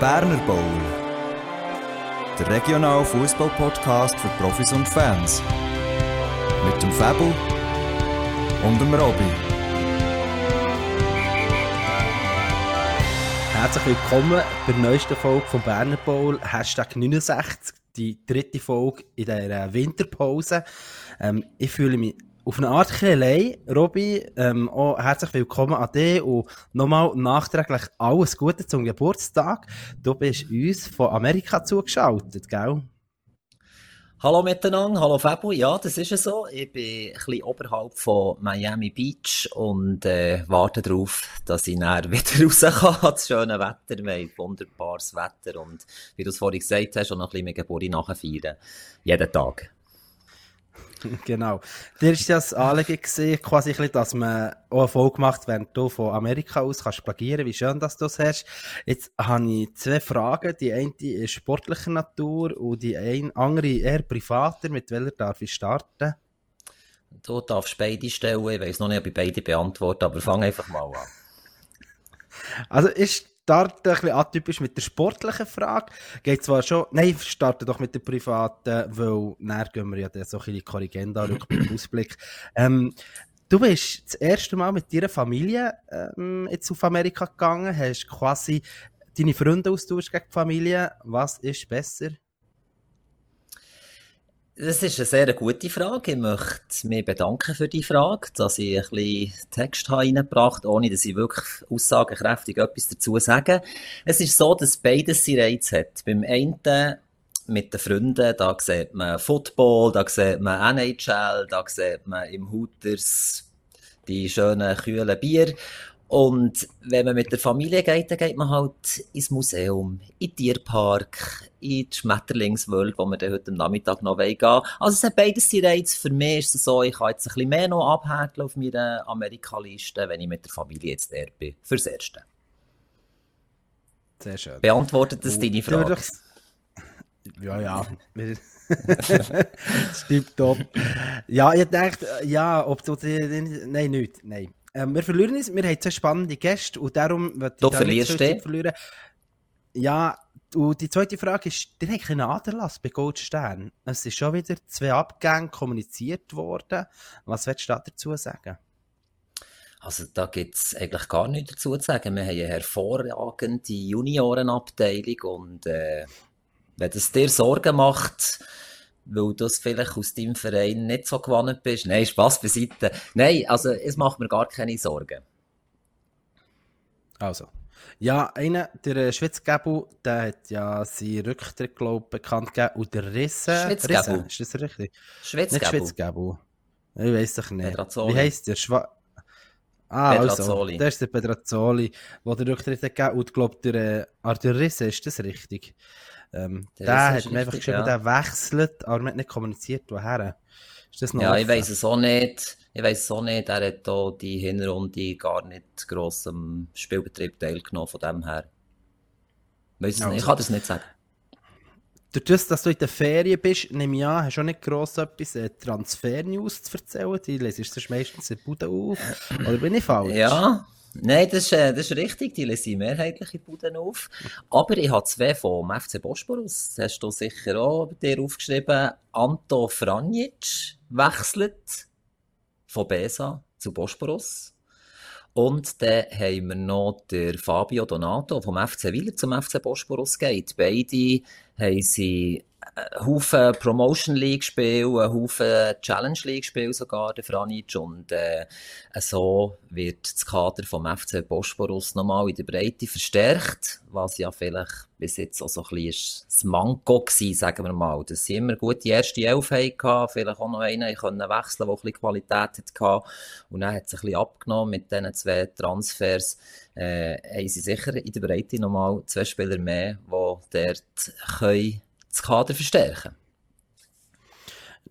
Berner Bowl. Der regionale Fußball-Podcast für Profis und Fans. Mit dem Fabel und dem Robby. Herzlich willkommen bei der neuesten Folge vom Berner Bowl, Hashtag 69, die dritte Folge in dieser Winterpause. Ähm, ich fühle mich auf eine Art ein allein. Robby, ähm, auch herzlich willkommen an dich und nochmal nachträglich alles Gute zum Geburtstag. Du bist uns von Amerika zugeschaltet, gell? Hallo miteinander, hallo Fabio. Ja, das ist so. Ich bin ein bisschen oberhalb von Miami Beach und äh, warte darauf, dass ich näher wieder raus kann. Das schöne Wetter, wir wunderbares Wetter und wie du es vorhin gesagt hast, auch noch ein bisschen mit Geburt nachfeiern. Jeden Tag. Genau. Dir ist ja das Anliegen gesehen, quasi dass man auch eine Folge macht, während du von Amerika aus kannst plagieren. Wie schön, dass du das hast. Jetzt habe ich zwei Fragen. Die eine ist sportlicher Natur und die eine, andere eher privater. Mit welcher darf ich starten? Du darfst beide stellen. Ich weiß noch nicht, ob ich beide beantworte, aber fang einfach mal an. Also ist starte ein bisschen atypisch mit der sportlichen Frage. Geht zwar schon, nein, starte doch mit der privaten, weil näher gehen wir ja dann so ein bisschen Korrigenda, Rückblick, Ausblick. Ähm, du bist das erste Mal mit deiner Familie ähm, jetzt auf Amerika gegangen, hast quasi deine Freunde austauscht gegen die Familie. Was ist besser? Das ist eine sehr gute Frage. Ich möchte mich bedanken für die Frage, dass ich ein bisschen Text reingebracht habe, ohne dass ich wirklich aussagekräftig etwas dazu sage. Es ist so, dass beides seinen Reiz hat. Beim einen mit den Freunden, da sieht man Football, da sieht man NHL, da sieht man im Hooters die schönen, kühlen Bier. Und wenn man mit der Familie geht, dann geht man halt ins Museum, in den Tierpark, in die Schmetterlingswelt, wo wir dann heute Nachmittag noch gehen wollen. Also es hat beides seinen Reiz. Für mich ist es so, ich kann jetzt ein bisschen mehr noch abhäkeln auf meiner Amerikaliste, wenn ich mit der Familie jetzt der bin. Fürs Erste. Sehr schön. Beantwortet das deine Frage? Ja, ja. Stimmt top. Ja, ich dachte, ja, ob du... Nein, nicht. Nein. Ähm, wir verlieren uns, wir haben zwei spannende Gäste und darum wird ich verlierst nicht verlieren. Ja, und die zweite Frage ist, der hat einen Aderlass bei Goldstern. Es ist schon wieder zwei Abgänge kommuniziert worden. Was willst du dazu sagen? Also da gibt es eigentlich gar nichts dazu zu sagen. Wir haben eine hervorragende Juniorenabteilung und äh, wenn es dir Sorgen macht, weil du es vielleicht aus deinem Verein nicht so gewonnen bist. Nein, Spaß beiseite. Nein, also es macht mir gar keine Sorgen. Also. Ja, einer, der äh, Schwitzgebel, der hat ja seinen Rücktritt, glaube ich, bekannt gegeben. Und der Risse... Schwitzgebel. ist das richtig? Schwitzgebel. Nicht Schwitzgebel. Ich weiß doch nicht. Pedrazzoli. Wie heisst der? Schwa Ah, Pedrazzoli. also, der ist der Pedrazzoli, der den Rücktritt hat gegeben. Und ich glaube, der äh, Arthur Risse, ist das richtig? Ähm, der, hat mir einfach geschrieben, ja. der wechselt, aber man hat nicht kommuniziert, woher. Ist das noch Ja, offen? ich weiß es auch nicht. Ich weiß es auch nicht. Er hat hier die Hinrunde gar nicht gross am Spielbetrieb teilgenommen, von dem her. Weiss also. Ich kann das nicht sagen. Durch das, dass du in der Ferien bist, nehme ich an, hast du auch nicht gross etwas äh, Transfer-News zu erzählen? Die lesest du meistens in Bude auf. Oder bin ich falsch? Ja, Nein, das ist, äh, das ist richtig, die lesen mehrheitlich in Buden auf. Aber ich habe zwei vom FC Bosporus. Das hast du sicher auch bei dir aufgeschrieben. Anto Franjic wechselt von Besa zu Bosporus. Und dann haben wir noch der Fabio Donato vom FC Wieler zum FC Bosporus geht. Beide haben sie Haufen Promotion League Spiele, einen Haufen Challenge League Spiele sogar, der Franic. Und äh, so wird das Kader vom FC Bosporus nochmal in der Breite verstärkt, was ja vielleicht bis jetzt auch so ein bisschen das Manko gewesen, sagen wir mal. Dass sie immer gute erste Elf hatten, vielleicht auch noch einen können wechseln, der ein Qualität hatte. Und dann hat es ein bisschen abgenommen mit diesen zwei Transfers. Äh, haben sie sicher in der Breite nochmal zwei Spieler mehr, die dort können das Kader verstärken?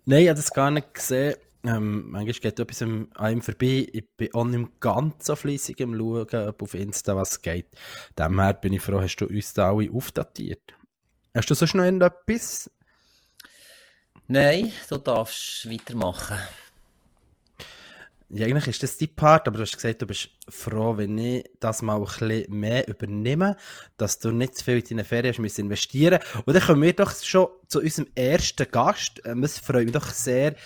Nein, ich habe das gar nicht gesehen. Ähm, manchmal geht etwas an einem vorbei. Ich bin auch nicht ganz so fleissig im Schauen, ob auf Insta was geht. Demher bin ich froh, hast du uns da alle aufdatiert. Hast du sonst noch irgendetwas? Nein, du darfst weitermachen. Ja, eigentlich ist das dein Part, aber du hast gesagt, du bist froh, wenn ich das mal ein bisschen mehr übernehme, dass du nicht zu viel in deine Ferien hast investieren. Und dann kommen wir doch schon zu unserem ersten Gast. Ähm, es freut mich doch sehr.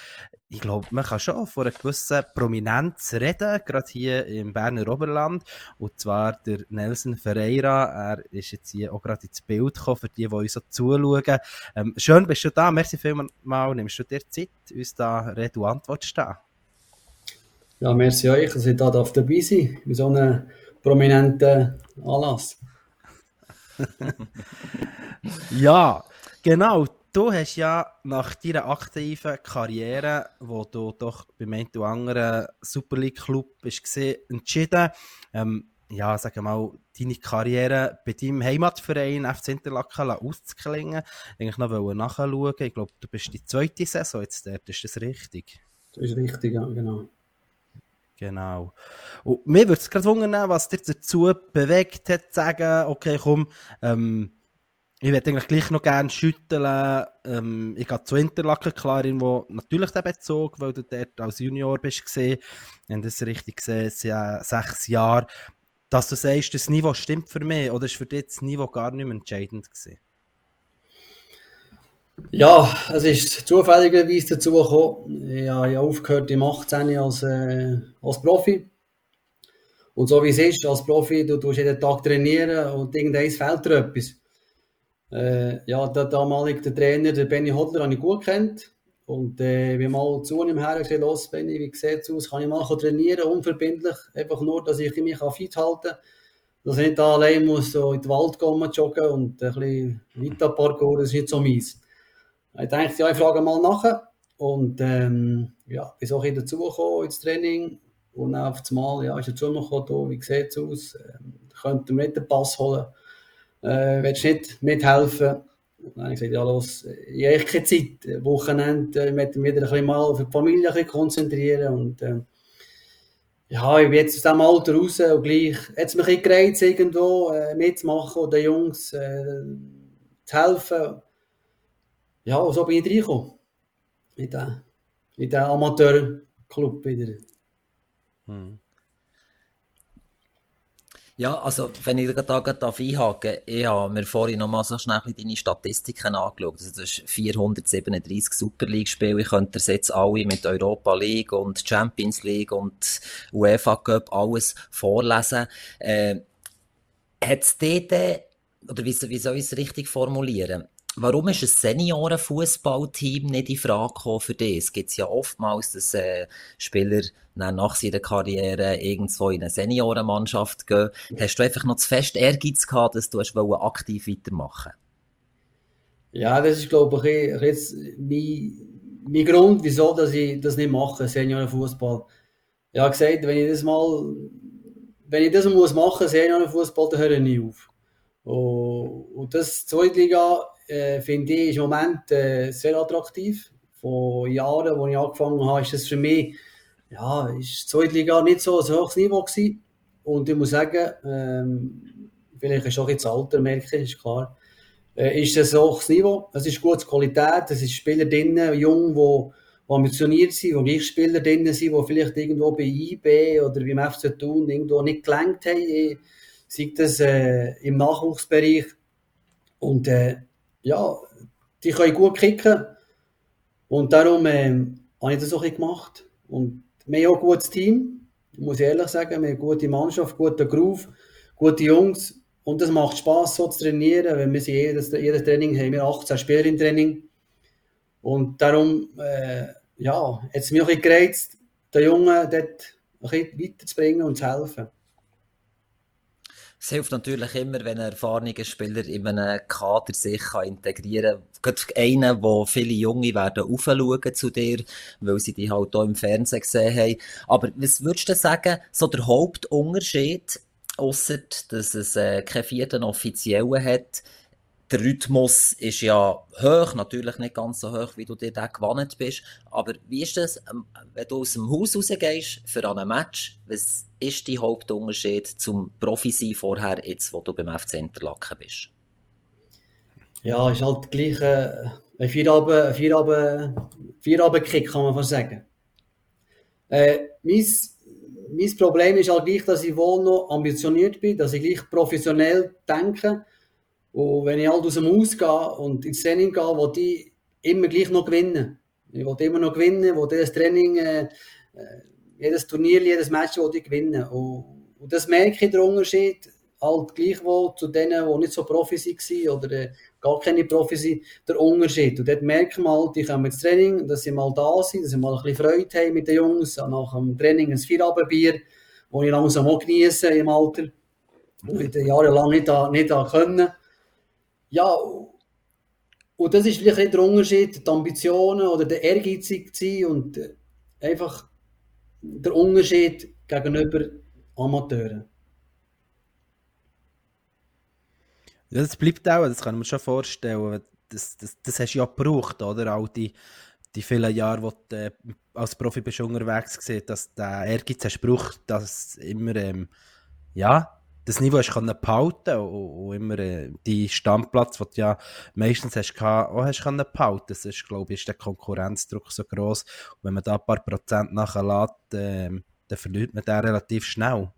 Ich glaube, man kann schon von einer gewissen Prominenz reden, gerade hier im Berner Oberland. Und zwar der Nelson Ferreira. Er ist jetzt hier auch gerade ins Bild gekommen, für die, die uns so zuschauen. Ähm, schön, bist du da. Merci vielmals. Nimmst du dir Zeit, uns da Rede und Antwort zu stehen? Ja, merci euch, dass ich da dabei sein bei so einem prominenten Anlass. ja, genau. Du hast ja nach deiner aktiven Karriere, wo du doch beim einen oder anderen Super League Club bist gesehen, entschieden, ähm, ja, sagen wir mal, deine Karriere bei deinem Heimatverein FC Interlaken auszuklingen. Eigentlich noch nachschauen. Ich glaube, du bist die zweite Saison jetzt dort. Ist das richtig? Das ist richtig, ja, genau. Genau. Und mir würde es gerade wundern, was dich dazu bewegt hat, zu sagen, okay, komm, ähm, ich würde eigentlich gleich noch gerne schütteln. Ähm, ich gehe zu Interlaken, klar, irgendwo natürlich den Bezug, weil du dort als Junior bist gesehen. Haben das richtig gesehen, ja sechs Jahre. Dass du sagst, das Niveau stimmt für mich, oder ist für dich das Niveau gar nicht mehr entscheidend gewesen? Ja, es ist zufälligerweise dazu gekommen. Ich habe aufgehört im 18 als, äh, als Profi. Und so wie es ist, als Profi, du tust jeden Tag trainieren und irgendwann fehlt dir etwas. Äh, ja, der damalige Trainer, der Benny Hodler, habe ich gut kennt. Und äh, wir mal zu ihm her gesagt, los Benny, wie sieht es aus? Kann ich mal trainieren, unverbindlich? Einfach nur, dass ich mich fit halten kann. Dass ich nicht da allein muss so in den Wald gehen, joggen und ein bisschen weiter Parkour, das ist nicht so meins. Ich dachte, ja, ich frage mal nach. Und ähm, ja, bin auch dazugekommen ins Training. Und dann auf einmal ja, ist er zu mir gekommen, wie sieht es aus? Ähm, könnt ihr mir nicht den Pass holen? Äh, willst du nicht mithelfen? Und dann habe ich gesagt, ja los, ich habe keine Zeit. Wochenende äh, möchte mich wieder ein bisschen mal auf die Familie ein bisschen konzentrieren. Und äh, ja, ich bin jetzt aus diesem Alter raus und gleich hat es mich ein bisschen gereizt, irgendwo äh, mitzumachen und den Jungs äh, zu helfen. Ja, und so bin ich reingekommen. In den, in den Amateurclub wieder. Hm. Ja, also, wenn ich da gerade einhaken ich habe mir vorhin noch mal so schnell deine Statistiken angeschaut. Also, das ist 437 Super League-Spiele. Ich könnte das jetzt alle mit Europa League und Champions League und UEFA Cup alles vorlesen. Äh, hat es dort, oder wie, wie soll ich es richtig formulieren? Warum ist ein Seniorenfußballteam nicht in Frage für dich? Es gibt ja oftmals, dass äh, Spieler nach ihrer Karriere irgendwo in eine Seniorenmannschaft gehen. Hast du einfach noch zu fest Ehrgeiz gehabt, dass du aktiv weitermachen Ja, das ist, glaube ich, jetzt mein, mein Grund, wieso dass ich das nicht mache, Seniorenfußball. Ich habe gesagt, wenn ich das mal, wenn ich das muss machen, Seniorenfußball, dann höre ich nie auf. Und, und das Zweitliga äh, finde ich im Moment äh, sehr attraktiv. Vor Jahren, als ich angefangen habe, ist das für mich, ja, ist die Zweitliga nicht so ein hohes Niveau gewesen. Und ich muss sagen, ähm, vielleicht ist auch jetzt Alter, merke ich, ist klar, äh, ist das ein hohes Niveau. Es ist gute Qualität, es sind Spieler drin, jung, die die ambitioniert sind, wo gleich Spieler drin sind, die vielleicht irgendwo bei IB oder beim FC Thun irgendwo nicht gelangt haben, sei das äh, im Nachwuchsbereich. Und äh, ja, die können gut kicken. Und darum ähm, habe ich das auch gemacht. Und wir haben auch ein gutes Team, muss ich ehrlich sagen. Wir haben eine gute Mannschaft, guten Groove, gute Jungs. Und es macht Spaß, so zu trainieren. Wenn wir jedes, jedes Training haben wir 18 Spieler im Training. Und darum, äh, ja, hat es mich auch gereizt, den Jungen dort ein bisschen weiterzubringen und zu helfen. Es hilft natürlich immer, wenn ein erfahrener Spieler in einem Kader sich kann integrieren kann. Gerade einen, wo viele Junge werden aufschauen zu dir, weil sie dich halt auch im Fernsehen gesehen haben. Aber was würdest du sagen, so der Hauptunterschied, ausser dass es äh, keinen vierten Offiziellen hat, der Rhythmus ist ja hoch, natürlich nicht ganz so hoch, wie du dir da gewohnt bist. Aber wie ist das, ähm, wenn du aus dem Haus rausgehst für einen Match? Was ist dein Hauptunterschied zum Profi sein vorher, jetzt, wo du beim FC Interlaken bist? Ja, ist halt gleich äh, ein Vierabend-Kick, kann man fast sagen. Äh, mein, mein Problem ist halt gleich, dass ich wohl noch ambitioniert bin, dass ich gleich professionell denke. Und wenn ich halt aus dem Haus gehe und ins Training gehe, will ich immer gleich noch gewinnen. Ich will immer noch gewinnen, will jedes Training, äh, äh, jedes Turnier, jedes Match will ich gewinnen. Und, und das merke ich, der Unterschied, halt gleichwohl zu denen, die nicht so Profi waren oder äh, gar keine Profi sind, der Unterschied. Und dort merken wir halt, die kommen ins Training, dass sie mal da sind, dass sie mal ein bisschen Freude haben mit den Jungs, nach dem Training ein Feierabendbier, das ich langsam auch genieße im Alter, und ich jahrelang nicht, da, nicht da können. Ja, und das ist vielleicht der Unterschied, die Ambitionen oder der Ehrgeizig sein und äh, einfach der Unterschied gegenüber Amateuren. Das bleibt auch, das kann man schon vorstellen. Das, das, das hast du ja gebraucht, oder? All die, die vielen Jahre, wo du äh, als Profi bist unterwegs gesehen, dass der Ehrgeiz hast gebraucht, dass immer ähm, ja, das Niveau hast können behalten und, und immer äh, die Standplatz, den du ja meistens hast, auch hast können behalten. Das ist, glaube ich, ist der Konkurrenzdruck so groß. Und wenn man da ein paar Prozent nachlässt, äh, dann verliert man den relativ schnell.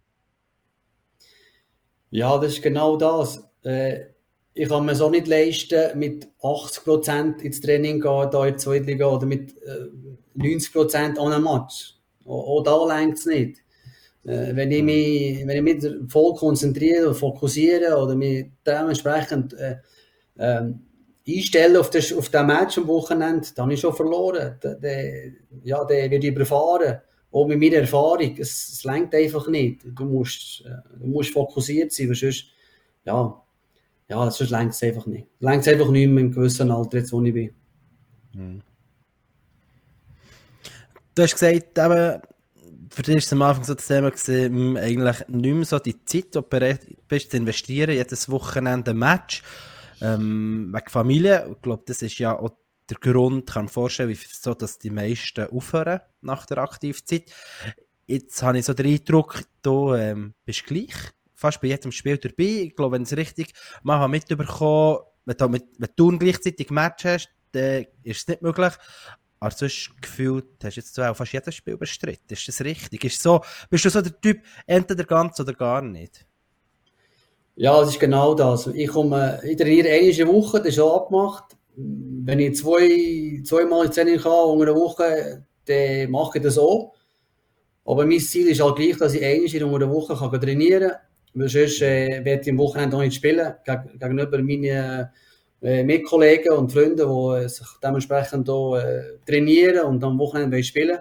Ja, das ist genau das. Äh, ich kann mir so nicht leisten, mit 80% ins Training gehen, da in die Zweitliga, oder mit äh, 90% an einem Match. Auch da längt es nicht. Äh, wenn, ich mich, wenn ich mich voll konzentriere oder fokussiere oder mich dementsprechend äh, äh, einstelle auf das, auf das Match am Wochenende, dann habe ich schon verloren. Der, der, ja, der wird überfahren. Auch mit meiner Erfahrung. Es, es lenkt einfach nicht. Du musst, äh, du musst fokussiert sein, weil sonst, ja, ja, sonst lenkt es einfach nicht. Lenkt es einfach nicht mehr im gewissen Alter, jetzt wo ich bin. Hm. Du hast gesagt, eben, für dich ist am Anfang so das Thema gewesen, hm, eigentlich nicht mehr so die Zeit, die du bereit bist zu investieren, jedes Wochenende ein Match, ähm, wegen Familie. Ich glaube, das ist ja auch der Grund, kann ich mir vorstellen, wieso dass die meisten aufhören nach der Aktivzeit. Jetzt habe ich so den Eindruck, du ähm, bist gleich fast bei jedem Spiel dabei. Ich glaube, wenn es richtig mal mitbekommen wenn du, mit, wenn du gleichzeitig Match hast, dann ist es nicht möglich. Aber sonst gefühlt hast du jetzt auch fast jedes Spiel bestritten. Ist das richtig? Ist so, bist du so der Typ, entweder ganz oder gar nicht? Ja, das ist genau das. Ich, komme, ich trainiere eine Woche, das ist schon abgemacht. Wenn ich zwei, zweimal Training kann unter einer Woche, dann mache ich das auch. Aber mein Ziel ist halt gleich, dass ich einmal in einer Woche kann trainieren kann. Weil sonst äh, werde ich am Wochenende auch nicht spielen, geg gegenüber meinen äh, Mitkollegen und Freunden, die äh, sich dementsprechend auch, äh, trainieren und am Wochenende spielen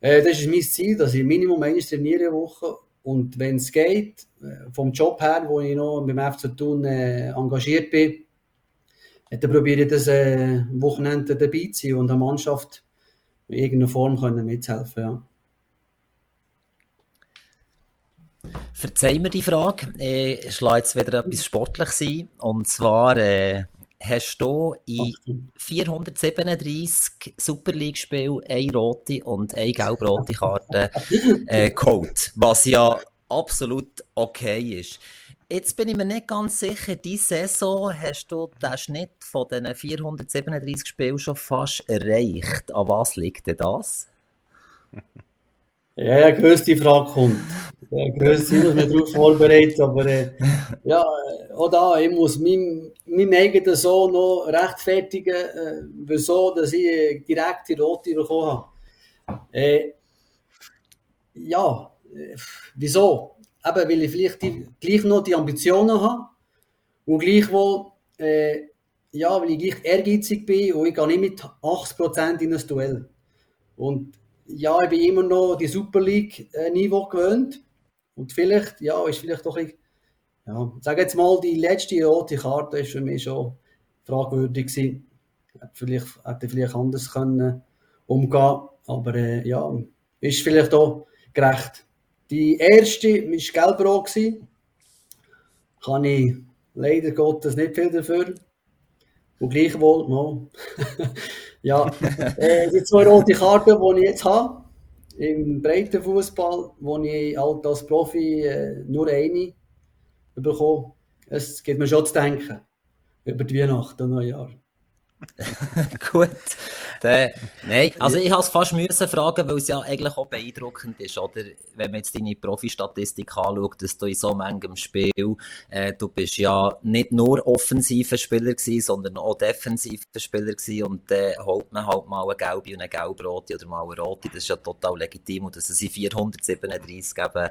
äh, Das ist mein Ziel, dass ich Minimum einmal trainiere in Woche. Und wenn es geht, vom Job her, wo ich noch beim FC Thun engagiert bin, dann probiere ich das am Wochenende dabei zu sein und der Mannschaft in irgendeiner Form können mithelfen. Ja. Verzeih mir die Frage. Ich äh, schlage jetzt wieder etwas sportlich sein. Und zwar äh, hast du in 437 Super League-Spielen eine rote und eine gelb-rote Karte äh, geholt. Was ja absolut okay ist. Jetzt bin ich mir nicht ganz sicher, diese Saison hast du den Schnitt von diesen 437 Spielen schon fast erreicht. An was liegt denn das? Ja, ja, größte Frage kommt. Ja, größte, ich muss mich darauf vorbereiten, aber äh, ja, auch da, ich muss meinen mein eigenen Sohn noch rechtfertigen, äh, wieso, dass ich äh, direkt die Rote bekommen habe. Äh, ja, äh, wieso? Eben, weil ich vielleicht die, gleich noch die Ambitionen habe und gleichwohl, äh, ja, weil ich gleich ehrgeizig bin und ich gehe nicht mit 80% in ein Duell. Und ja, ich bin immer noch die Super League-Niveau äh, gewöhnt. Und vielleicht, ja, ist vielleicht doch ein ja, sag jetzt mal, die letzte rote Karte ist für mich schon fragwürdig gewesen. Hätte vielleicht, hätte vielleicht anders können umgehen, aber äh, ja, ist vielleicht auch gerecht. Die erste war gelb-rot. Kann ich leider Gottes nicht viel dafür. Und gleichwohl, no. Ja, äh, die zwei rote Karten, die ich jetzt habe, im breiten Fußball, wo ich halt als Profi äh, nur eine bekomme, es gibt mir schon zu denken über die Weihnachten und Neujahr. Gut. Der, nein, also ich es fast müssen fragen, weil es ja eigentlich auch beeindruckend ist, oder? Wenn man jetzt deine Profi-Statistik anschaut, dass du in so manchem Spiel, äh, du bist ja nicht nur offensiver Spieler gewesen, sondern auch defensiver Spieler gewesen und dann äh, holt man halt mal eine gelbe und eine gelb-rote oder mal eine rote, das ist ja total legitim und dass es in 437 eben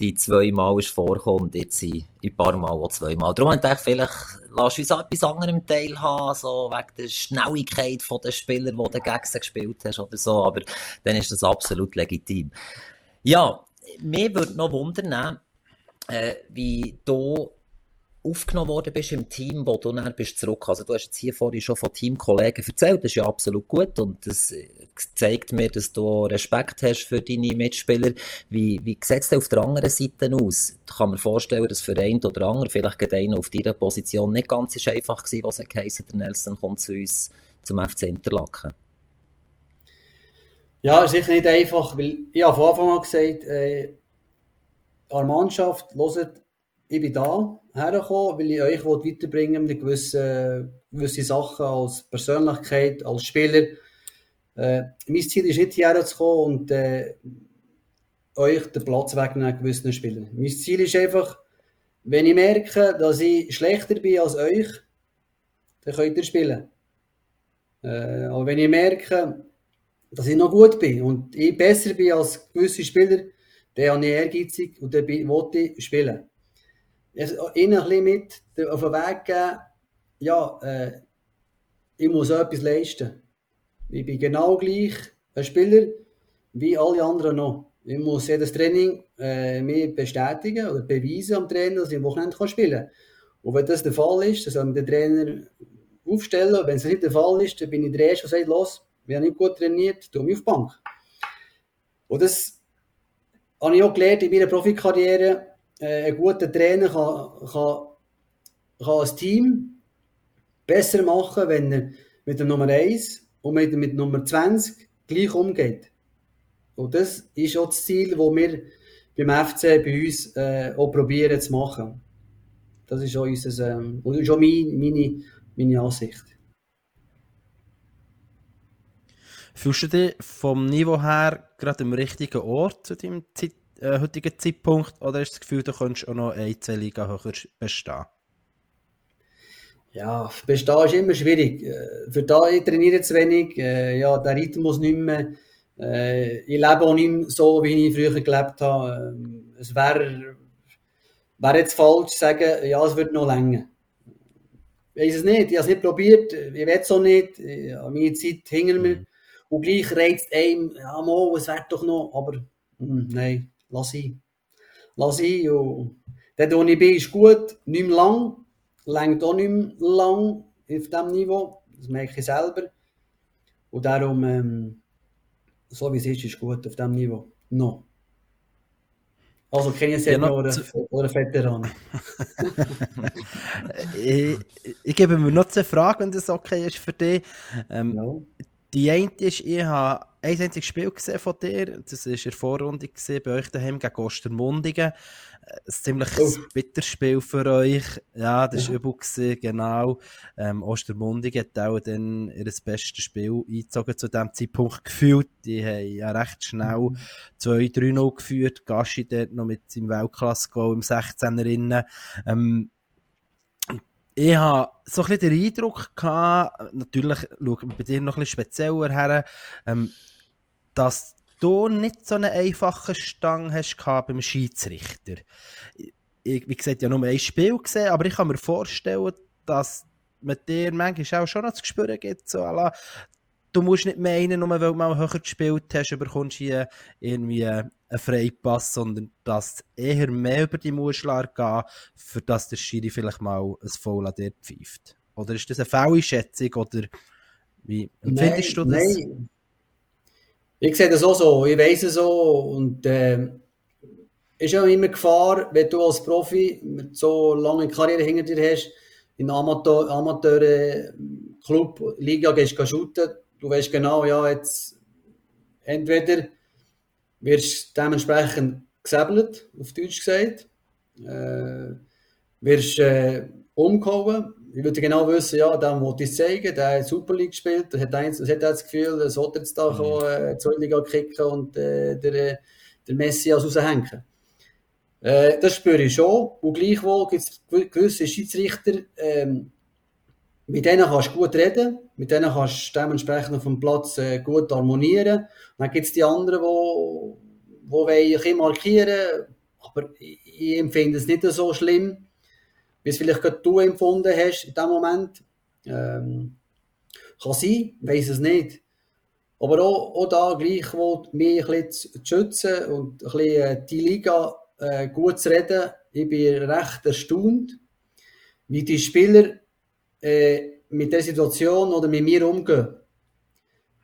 die zweimal ist vorgekommen und jetzt in, ein paar Mal auch zweimal. Darum habe ich vielleicht lass uns etwas anderem teilhaben, so wegen der Schnelligkeit der Spieler, die du gegen sie gespielt hast oder so, aber dann ist das absolut legitim. Ja, mir würde noch wundern, äh, wie du aufgenommen worden bist im Team, wo du dann bist zurück. Also du hast jetzt hier vorhin schon von Teamkollegen erzählt, das ist ja absolut gut und das zeigt mir, dass du Respekt hast für deine Mitspieler. Wie, wie sieht es auf der anderen Seite aus? Ich kann mir vorstellen, dass für einen oder anderen, vielleicht gerade einer auf deiner Position, nicht ganz ist einfach war, was er geheißen der Nelson kommt zu uns zum FC Interlaken. Ja, sicher nicht einfach, weil ich habe von Anfang an gesagt, äh, an Mannschaft, hört, ich bin da hergekommen, weil ich euch weiterbringen will, gewisse, gewisse Sachen als Persönlichkeit, als Spieler. Äh, mein Ziel ist nicht hierher zu kommen und äh, euch den Platz wegnehmen, gewissen Spielern. Mein Ziel ist einfach, wenn ich merke, dass ich schlechter bin als euch, dann könnt ihr spielen. Äh, aber wenn ich merke, dass ich noch gut bin und ich besser bin als gewisse Spieler, dann habe ich ehrgeizig und dann will ich spielen ihnen ein bisschen mit auf den Weg geben, ja, äh, ich muss etwas leisten. Ich bin genau gleich ein Spieler wie alle anderen noch. Ich muss jedes Training äh, mir bestätigen oder beweisen am Trainer, dass ich am Wochenende spielen kann. Und wenn das der Fall ist, dann soll der Trainer aufstellen. Wenn es nicht der Fall ist, dann bin ich der Erste, der sagt, los, wir haben nicht gut trainiert, tu mich auf die Bank. Und das habe ich auch gelernt in meiner Profikarriere äh, ein guter Trainer kann, kann, kann ein Team besser machen, wenn er mit der Nummer 1 und mit, mit Nummer 20 gleich umgeht. Und das ist auch das Ziel, das wir beim FC bei uns äh, auch probieren zu machen. Das ist auch, unser, ähm, ist auch meine, meine, meine Ansicht. Fühlst du dich vom Niveau her gerade im richtigen Ort zu deinem Zeit äh, heutigen Zeitpunkt? Oder hast du das Gefühl, du könntest auch noch ein, zwei Liga höher bestehen? Ja, bestehen ist immer schwierig. Äh, für da ich trainiere zu wenig, äh, ja, der Rhythmus nicht mehr. Äh, ich lebe auch nicht mehr so, wie ich früher gelebt habe. Äh, es wäre wär jetzt falsch zu sagen, ja, es wird noch länger. Ich weiß es nicht, ich habe es nicht probiert, ich will es auch nicht. Ja, meine Zeit hinter mir. Mhm. Und gleich reizt einem, ja, mal, es wird doch noch, aber mh, hm, nein lass ihn. Lass ihn. Und dort, wo ich bin, ist gut, nicht mehr lang, längt auch nicht mehr lang auf diesem Niveau. Das merke ich selber. Und darum, ähm, so wie es ist, ist gut auf diesem Niveau. No. Also keine Senioren ja, oder Veteranen. ich, ich gebe mir noch eine Frage, wenn das okay ist für dich. Ähm, ja. Die eine ist, ich habe ein einziges Spiel gesehen von dir. Das war in der Vorrunde gesehen, bei euch daheim gegen Ostermundigen. Ein ziemlich oh. bitteres Spiel für euch. Ja, das war ja. übel, gewesen, genau. Ähm, Ostermundigen hat auch dann ihr bestes Spiel eingezogen zu diesem Zeitpunkt gefühlt. Die haben ja recht schnell 2-3-0 geführt. Gaschi dort noch mit seinem Weltklasse-Goal im 16er innen. Ähm, ich habe so ein bisschen den Eindruck gehabt, natürlich schaut man bei dir noch ein bisschen spezieller her, ähm, dass du nicht so eine einfache Stange hast beim Schiedsrichter. Ich, wie gesagt, ja nur ein Spiel gesehen, aber ich kann mir vorstellen, dass mit dir manchmal auch schon noch zu spüren gibt, so, du musst nicht meinen, nur weil du mal höher gespielt hast, bekommst hier irgendwie einen Freipass, sondern dass eher mehr über die Muschel gehen, für dass der Schiri vielleicht mal ein Foul an dir pfeift. Oder ist das eine Fehleinschätzung oder wie empfindest nein, du das? Nein. Ich sehe das auch so, ich weiß es so und äh, ist ja immer Gefahr, wenn du als Profi mit so lange Karriere hinter dir hast, in Amateur, Amateur Club, Liga gehst du shooten, du weißt genau, ja, jetzt entweder wirst du dementsprechend gesäbelt, auf Deutsch gesagt, äh, wirst äh, umgehauen, ich würde genau wissen, ja, der wollte ich zeigen, der hat Super League gespielt, der hat, eins, hat das Gefühl, er sollte jetzt da mhm. kommen, äh, zur Liga kicken und äh, der, der Messias raushängen. Äh, das spüre ich schon. Und gleichwohl gibt es gewisse Schiedsrichter, ähm, mit denen kannst du gut reden, mit denen kannst du dementsprechend auf dem Platz äh, gut harmonieren. Und dann gibt es die anderen, die, die ein markieren, aber ich, empfinde es nicht so schlimm, wie es vielleicht gerade du empfunden hast in dem Moment. Ähm, kann sein, weiß es nicht. Aber auch, auch da gleichwohl mich ein bisschen zu schützen und ein bisschen äh, die Liga äh, gut zu reden. Ich bin recht erstaunt, wie die Spieler äh, mit der Situation oder mit mir umgehen.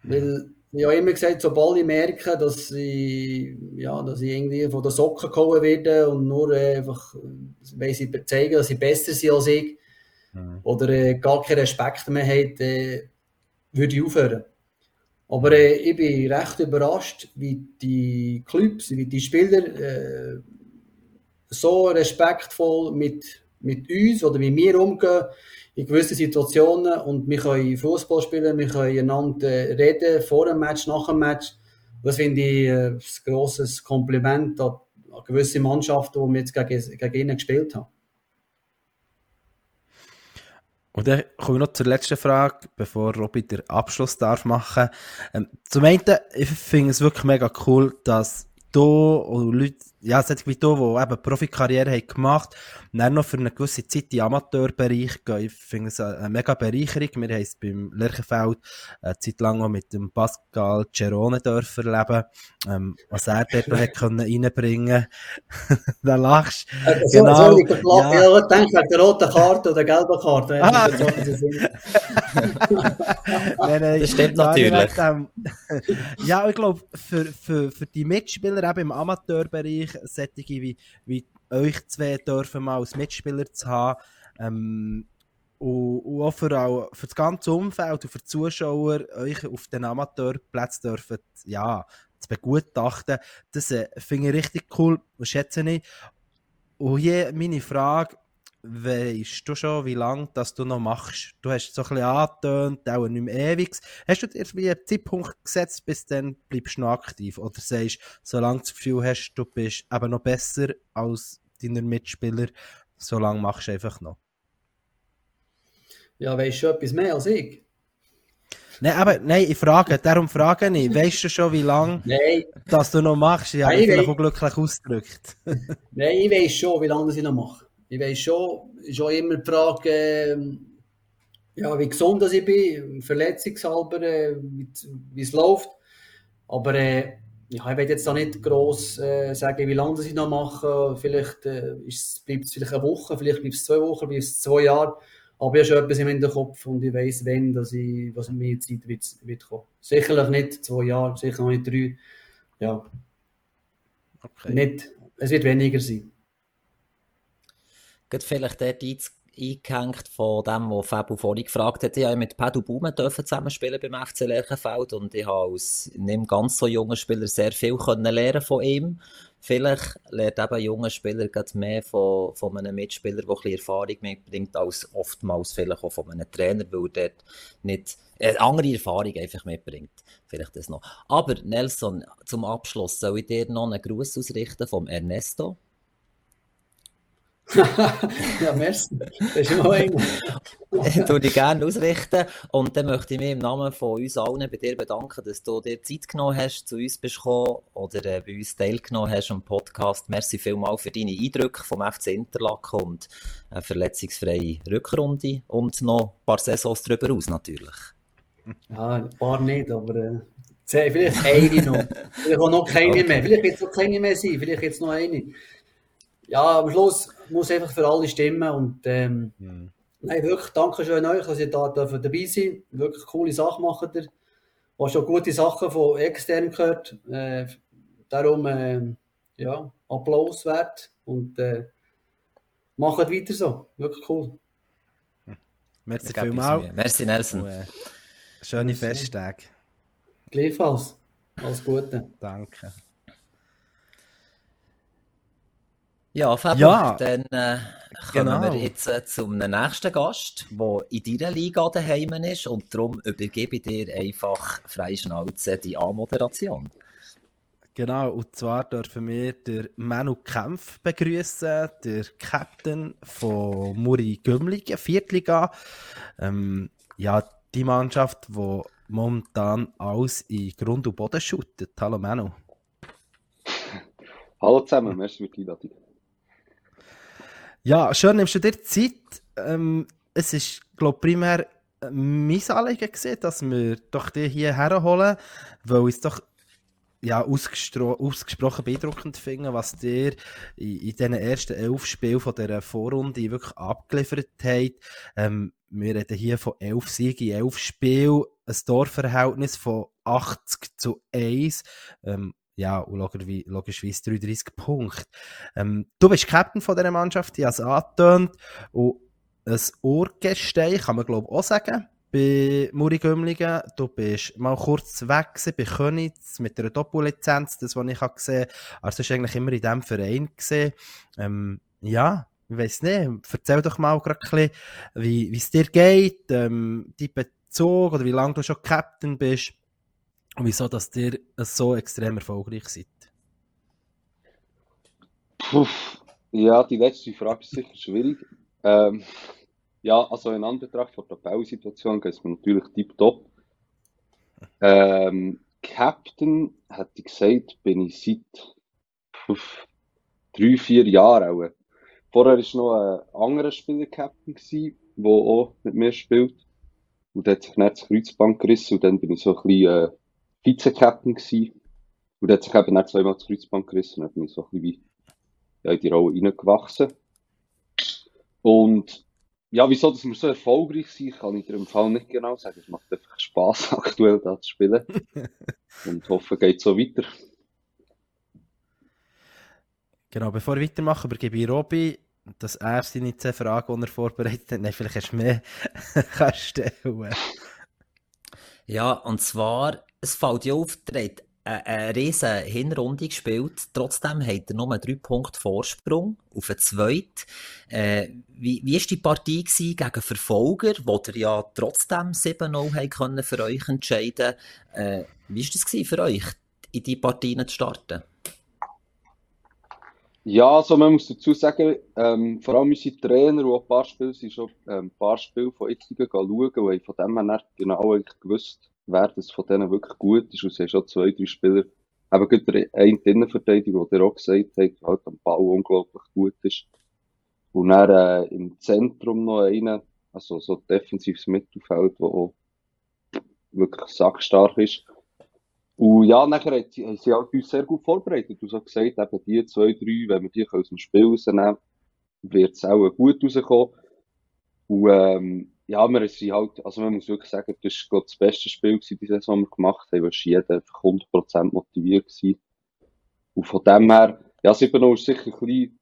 Weil ich habe immer gesagt, sobald ich merke, dass ich, ja, dass ich irgendwie von der Socken gehauen werde und nur äh, einfach, weil sie zeigen, dass sie besser sind als ich mhm. oder äh, gar keinen Respekt mehr haben, äh, würde ich aufhören. Aber äh, ich bin recht überrascht, wie die Clubs, wie die Spieler äh, so respektvoll mit, mit uns oder mit mir umgehen in gewissen Situationen und wir können Fußball spielen, wir können einander reden vor dem Match, nach dem Match. Das finde ich äh, ein grosses Kompliment an, gewisse Mannschaften, die wir jetzt gegen, gegen ihn gespielt haben. Und dann kommen wir noch zur letzten Frage, bevor Robby den Abschluss darf machen. Ähm, zum einen, ich finde es wirklich mega cool, dass du und Leute ja, solche wie du, die eben Profikarriere haben gemacht und dann noch für eine gewisse Zeit in den Amateurbereich gehen. Ich finde es eine mega Bereicherung. Wir haben es beim Lerchenfeld eine Zeit lang auch mit dem Pascal Cerone dürfen erleben, ähm, was er dort noch hat können reinbringen Da lachst du. Äh, so, genau. So, ich ja. ja, ich denke, wegen der roten Karte oder der gelben Karte. Ah. nein, nein, das stimmt natürlich. ja, ich glaube, für, für, für die Mitspieler eben im Amateurbereich solche wie, wie euch zwei dürfen mal als Mitspieler zu haben. Ähm, und, und auch, für auch für das ganze Umfeld und für die Zuschauer euch auf den Amateurplatz dürfen, ja, zu begutachten. Das äh, finde ich richtig cool und schätze ich. Und hier meine Frage, weißt du schon, wie lange das du noch machst? Du hast so ein bisschen angetönt, auch nicht mehr ewig. Hast du dir wie einen Zeitpunkt gesetzt, bis dann bleibst du noch aktiv? Oder sagst solange du das Gefühl hast, du bist eben noch besser als deine Mitspieler, solange machst du einfach noch? Ja, weißt du schon etwas mehr als ich? Nein, aber nein, ich frage, darum frage ich. Weißt du schon, wie lange das du noch machst? Ja, ich vielleicht auch glücklich ausgedrückt. nein, ich weiß schon, wie lange ich noch mache ich weiß schon, schon immer die Frage, äh, ja, wie gesund dass ich bin, verletzungshalber, äh, wie es läuft. Aber äh, ja, ich will jetzt da nicht gross äh, sagen, wie lange ich noch mache. Vielleicht äh, bleibt es vielleicht eine Woche, vielleicht bleibt es zwei Wochen, bleibt es zwei Jahre. Aber ich habe schon etwas im Hinterkopf und ich weiß, wenn, dass ich, was mir Zeit wird, wird kommen. Sicherlich nicht zwei Jahre, sicher noch nicht drei. Ja. Okay. Nicht, es wird weniger sein vielleicht dort eingehängt von dem, was Fabu vorhin gefragt hat. Ich habe mit Pedro Baumann zusammenspielen beim FC Lerchenfeld und ich habe als nicht ganz so junger Spieler sehr viel können lernen von ihm. Vielleicht lernt eben ein junger Spieler mehr von, von einem Mitspieler, der ein Erfahrung mitbringt, als oftmals vielleicht auch von einem Trainer, weil er dort nicht äh, andere Erfahrung einfach mitbringt. Vielleicht das noch. Aber Nelson, zum Abschluss soll ich dir noch einen Gruß ausrichten vom Ernesto. ja, merci. Das ist immer eng. du dich gerne ausrichten. Und dann möchte ich mich im Namen von uns allen bei dir bedanken, dass du dir Zeit genommen hast, zu uns bist gekommen oder äh, bei uns teilgenommen hast am Podcast. Merci vielmals für deine Eindrücke vom FC Interlaken und eine verletzungsfreie Rückrunde und noch ein paar Saisons darüber aus natürlich. Ja, ein paar nicht, aber äh, vielleicht eine noch. Vielleicht auch noch keine okay. mehr. Vielleicht wird es noch keine mehr sein, vielleicht jetzt noch eine ja, am Schluss muss einfach für alle stimmen und ähm, mhm. nein, wirklich danke schön euch, dass ihr da dabei seid. Wirklich coole Sachen macht ihr. Auch schon gute Sachen von extern gehört. Äh, darum, äh, ja, Applaus wert und äh, macht weiter so. Wirklich cool. Merci vielmals. Merci Nelson. Und, äh, schöne Festtage. Gleichfalls. Alles Gute. Danke. Ja, Fabio, Ja. dann äh, kommen Genau. wir jetzt äh, zum nächsten Gast, der in deiner Liga daheim ist und darum übergebe ich dir einfach frei Schnauze die Anmoderation. Genau, und zwar dürfen wir den Manu Kempf begrüßen, der Captain von Muri Gümligen, Viertliga. Ähm, ja, die Mannschaft, die momentan alles in Grund und Boden shootet. Hallo Manu. Hallo zusammen, merci für die Einladung. Ja, schön nimmst du dir Zeit. Ähm, es ist, glaube primär mein Anliegen gewesen, dass wir doch die hier herholen, weil es doch ja, ausgesprochen beeindruckend finde, was dir in, in diesen ersten elf Spielen von dieser Vorrunde wirklich abgeliefert hat. Ähm, wir reden hier von elf Siegen in elf Spielen, ein Torverhältnis von 80 zu 1. Ähm, ja, und logischerweise, logischerweise 33 Punkte. Ähm, du bist Captain von dieser Mannschaft, habe es angetönt. Und ein Urgestein, kann man glaube ich auch sagen, bei Muri Gümligen. Du bist mal kurz weg bei Könitz mit einer Doppellizenz, das, was ich gesehen habe. Also, du eigentlich immer in diesem Verein gesehen. Ähm, ja, ich weiss nicht, erzähl doch mal gerade ein bisschen, wie wie es dir geht, ähm, dein Bezug oder wie lange du schon Captain bist wieso, dass ihr so extrem erfolgreich seid. Puh, ja, die letzte Frage ist sicher schwierig. Ähm, ja, also in Anbetracht der Tabellensituation geht es mir natürlich tiptop. Ähm, Captain, hätte ich gesagt, bin ich seit puh, drei, vier Jahren auch. Vorher war noch ein anderer Spieler Captain, der auch mit mir spielt. Und der hat sich dann das Kreuzband gerissen und dann bin ich so ein bisschen äh, Vize-Captain gewesen. Und hat sich eben dann zweimal das Kreuzband gerissen und dann bin ich so ein bisschen wie ja, in die Rolle reingewachsen. Und ja, wieso dass wir so erfolgreich sind, kann ich dir im Fall nicht genau sagen. Es macht einfach Spass, aktuell da zu spielen. Und hoffe, geht so weiter. Genau, bevor wir weitermachen, übergebe ich Robi, dass er seine 10 Fragen, die er vorbereitet hat, nein, vielleicht hast du mehr, kann stellen. Ja, und zwar, es fällt ja auf, der hat eine, eine riesen Hinrunde gespielt. Trotzdem hat er nur drei Punkte Vorsprung auf den Zweiten. Äh, wie, ist die Partie gegen Verfolger, wo ihr ja trotzdem 7-0 haben können für euch entscheiden? Äh, wie ist das für euch, in die Partien zu starten? Ja, also man muss dazu sagen, ähm, vor allem unsere Trainer, auch ein paar Spiele sind schon ähm, ein paar Spiele von Ittigen schauen und haben von dem her genau gewusst, wer das von denen wirklich gut ist. Und es haben schon zwei, drei Spieler, eben gerade der eine Innenverteidiger, der auch gesagt hat, der halt am Ball unglaublich gut ist. Und dann äh, im Zentrum noch einer, also so defensives Mittelfeld, der auch wirklich sackstark ist. Und ja, nachher hat sie, sie halt uns sehr gut vorbereitet. Und so gesagt, eben die zwei, drei, wenn wir die aus dem Spiel rausnehmen, wird es auch gut rauskommen. Und ähm, ja, wir sind halt, also man muss wirklich sagen, das war ich, das beste Spiel gewesen, die Saison, die wir gemacht haben, weil jeder einfach 100% motiviert war. Und von dem her, ja, 7-0 ist sicher ein bisschen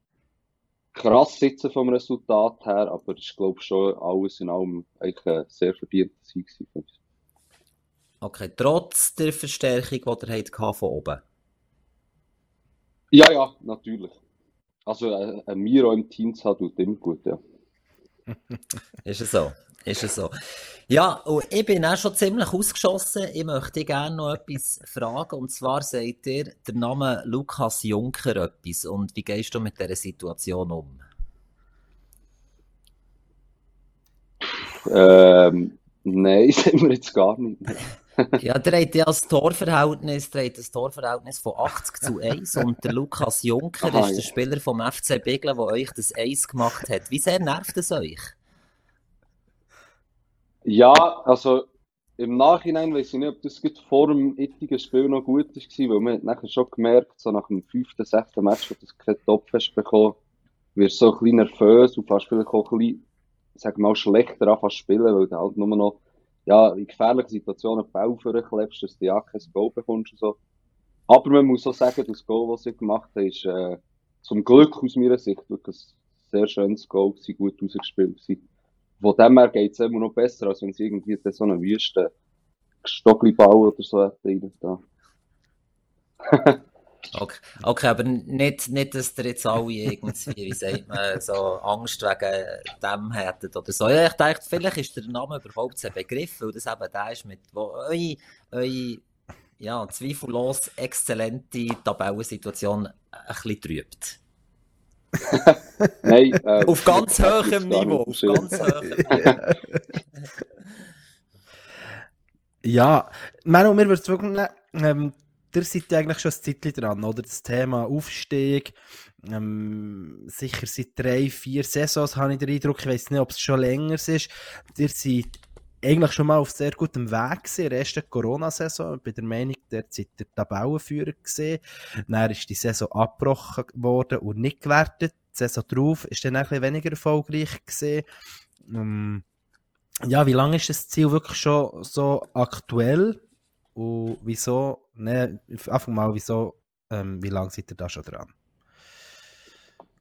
krass sitzen vom Resultat her, aber ich glaube schon alles in allem eigentlich ein sehr verdienter Sieg gewesen. Okay, trotz der Verstärkung, die ihr habt von oben. Ja, ja, natürlich. Also äh, ein Miro im Team zu haben, tut immer gut, ja. Ist es so? Ist es so? Ja, und ich bin auch schon ziemlich ausgeschossen. Ich möchte gerne noch etwas fragen. Und zwar sagt ihr der Name Lukas Juncker etwas. Und wie gehst du mit dieser Situation um? Ähm, nein, sind wir jetzt gar nicht. Ja, der hat ja das Torverhältnis, der hat das Torverhältnis von 80 zu 1 und der Lukas Juncker Aha, ist ja. der Spieler vom FC Biglen, der euch das 1 gemacht hat. Wie sehr nervt es euch? Ja, also im Nachhinein weiß ich nicht, ob das vor dem jetzigen Spiel noch gut war, weil man hat nachher schon gemerkt, so nach dem fünften, sechsten Match, wo du kein Topfest bekommen wirst du so ein bisschen nervös und fast vielleicht auch ein bisschen, wir mal, schlechter anfangen spielen, weil du halt nur noch ja, in gefährlichen Situationen Ball vorklebst, dass du ja kein Goal bekommst und so. Aber man muss auch sagen, das Goal, das sie gemacht haben, ist äh, zum Glück aus meiner Sicht wirklich ein sehr schönes Goal, gut rausgespielt. gewesen. Von dem her geht es immer noch besser, als wenn sie irgendwie so eine Wüste Stockliball oder so hätten. Okay. okay, aber nicht, nicht, dass ihr jetzt alle irgendwie, wie sagt man, so Angst wegen dem hättet oder so. Ja, ich dachte, vielleicht ist der Name überhaupt ein Begriff, weil das eben der ist, mit wo eure, eure ja, zweifellos exzellente Tabellensituation ein bisschen trübt. Nein, äh, auf ganz hohem gar Niveau. Auf ganz hohem Niveau. Ja, Manu, mir würde es wirklich nehmen, ähm, ihr seid ja eigentlich schon ein Zeitchen dran, oder? Das Thema Aufstieg, ähm, sicher seit drei, vier Saisons habe ich den Eindruck, ich weiß nicht, ob es schon länger ist. Ihr seid eigentlich schon mal auf sehr gutem Weg gewesen, in der ersten Corona-Saison. Ich bin der Meinung, dort seid ihr Tabellenführer gesehen. Dann ist die Saison abgebrochen worden und nicht gewertet. Die Saison drauf ist dann ein bisschen weniger erfolgreich gesehen. Ähm, ja, wie lange ist das Ziel wirklich schon so aktuell? Und wieso, ne, einfach mal, wieso, ähm, wie lange seid ihr da schon dran?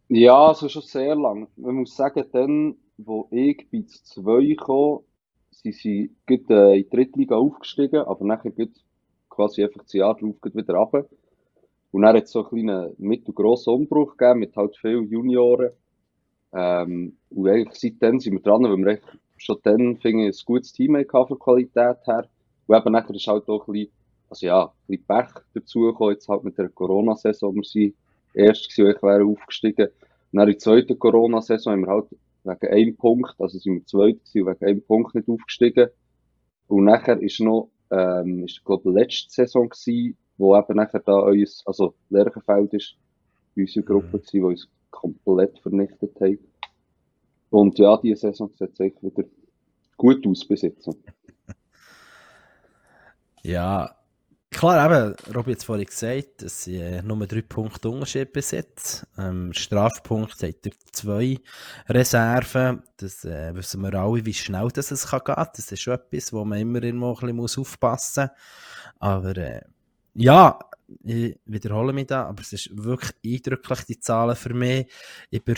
Ja, also schon sehr lang. Man muss sagen, dann, wo ich bei 2 kam, sind sie gut, äh, in die Drittliga aufgestiegen, aber nachher gut quasi einfach das Jahr drauf geht wieder runter. Und dann hat es so einen kleinen mittelgrossen Umbruch gegeben mit halt vielen Junioren. Ähm, und eigentlich seitdem sind wir dran, weil wir schon dann, ein gutes Team von Qualität her. Und eben nachher ist halt auch ein bisschen, also ja, ein bisschen Pech dazugekommen, jetzt halt mit der Corona-Saison, wir sind erst gewesen, ich wäre aufgestiegen. Und dann in der zweiten Corona-Saison haben wir halt wegen einem Punkt, also sind wir zweit gewesen, wegen einem Punkt nicht aufgestiegen. Und nachher ist noch, ähm, ist, glaube ich, letzte Saison gewesen, wo eben nachher da uns, also Lerchenfeld ist, in unserer Gruppe gewesen, die uns komplett vernichtet hat. Und ja, diese Saison sieht eigentlich wieder gut aus jetzt. Ja, klar, eben, Robi hat es vorhin gesagt, es sind äh, nur drei Punkte Unterschied bis jetzt. Ähm, Strafpunkt hat er zwei Reserven. Das äh, wissen wir alle, wie schnell das es kann gehen. Das ist schon etwas, wo man immer irgendwo ein bisschen muss aufpassen muss. Aber äh, ja, ich wiederhole mich da, aber es ist wirklich eindrücklich, die Zahlen für mich. Ich bin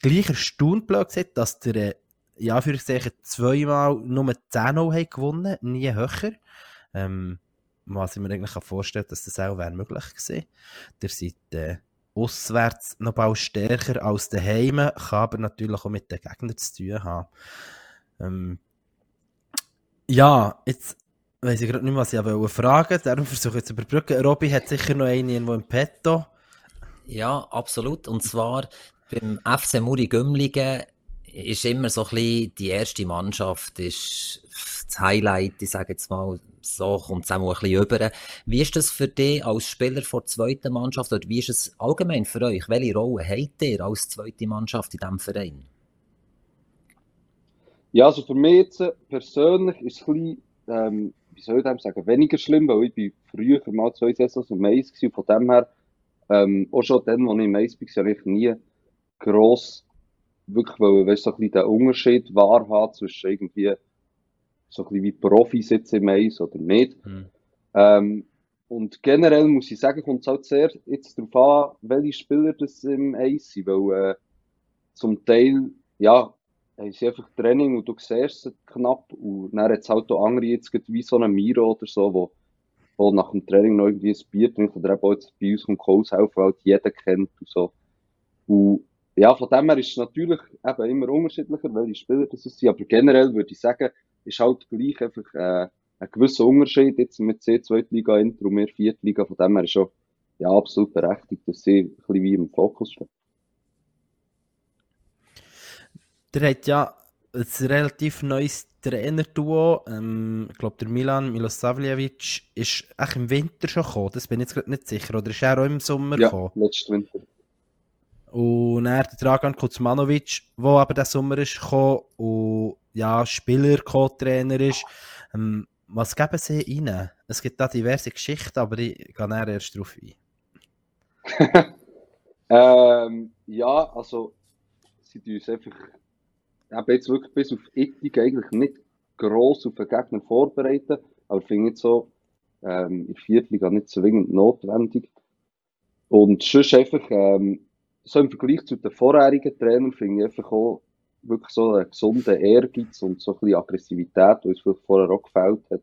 gleich erstaunt, dass der, äh, in Anführungszeichen, zweimal nur 10-0 haben gewonnen, nie höher. Ähm, was ich mir eigentlich vorstellen kann, dass das auch wäre möglich gewesen. Ihr seid äh, auswärts noch bald stärker als daheim, kann aber natürlich auch mit den Gegnern zu tun haben. Ähm, ja, jetzt weiß ich gerade nicht, was ich wollte fragen, darum versuche ich zu überbrücken. Robby hat sicher noch einen irgendwo im Petto. Ja, absolut. Und zwar beim FC Muri Gümligen ist immer so ein bisschen die erste Mannschaft ist das Highlight, ich sage jetzt mal, so kommt es auch ein bisschen über. Wie ist das für dich als Spieler der zweiten Mannschaft oder wie ist es allgemein für euch? Welche Rolle habt ihr als zweite Mannschaft in diesem Verein? Ja, also für mich jetzt äh, persönlich ist es ein bisschen, ähm, wie soll ich sagen, weniger schlimm, weil ich bin früher mal zwei Saisons im Mais gewesen, und von dem her, ähm, auch schon dann, als ich im Mais war, ich nie gross wirklich, weil, weißt, so ein bisschen den Unterschied wahrhaben zwischen irgendwie so ein bisschen wie Profis jetzt im Mais oder nicht. Hm. Ähm, und generell muss ich sagen, kommt es halt sehr jetzt darauf an, welche Spieler das im Eis sind, weil äh, zum Teil, ja, haben sie einfach Training und du siehst es knapp und dann hat es halt auch andere jetzt wie so ein Miro oder so, wo, wo nach dem Training noch irgendwie ein Bier trinkt oder eben auch jetzt bei uns vom Kurs helfen, weil halt jeder kennt und so. Und ja, von dem her ist es natürlich eben immer unterschiedlicher, welche Spieler das sind, aber generell würde ich sagen, ist halt gleich einfach äh, ein gewisser Unterschied jetzt mit C Zweitliga Inter und mehr Viertliga, von dem her ist schon ja, absolut berechtigt, dass sie ein bisschen wie im Fokus stehen. Der hat ja ein relativ neues Trainerduo. Ähm, ich glaube, der Milan Milosavljevic ist echt im Winter schon gekommen. Das bin ich jetzt gerade nicht sicher. Oder ist er auch im Sommer Ja, gekommen? letzten Winter. Und dann der Dragan Kuzmanovic, der aber diesen Sommer ist gekommen und ja, Spieler, Co-Trainer ist. Ähm, was geben sie rein? Es gibt da diverse Geschichten, aber ich gehe erst drauf ein. Ähm, ja, also sie tun uns einfach eben jetzt wirklich bis auf Ethik eigentlich nicht gross auf den Gegner vorbereiten, aber finde ich so ähm, in der Viertliga nicht zwingend notwendig. Und sonst einfach, ähm, so im Vergleich zu den vorherigen Trainern finde ich einfach auch wirklich so einen gesunden Ehrgeiz und so ein bisschen Aggressivität, die uns vielleicht vorher auch gefällt hat.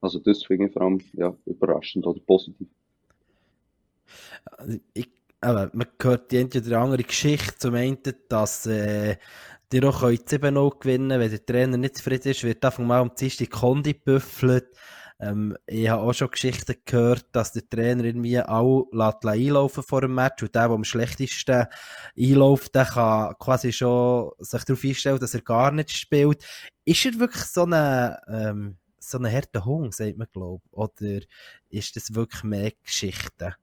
Also das finde ich vor allem ja, überraschend oder positiv. Ich, äh, man hört die eine oder andere Geschichte. Zum einen, dass äh, die auch 7-0 gewinnen wenn der Trainer nicht zufrieden ist, wird einfach mal um die Kondi büffelt. Ähm, ich habe auch schon Geschichten gehört, dass der Trainer irgendwie auch lässt einlaufen vor dem Match und der, der am schlechtesten einläuft, der kann quasi schon sich darauf einstellen, dass er gar nicht spielt. Ist er wirklich so ein ähm, so ein harter Hund, sagt man, glaube ich? Oder ist das wirklich mehr Geschichte?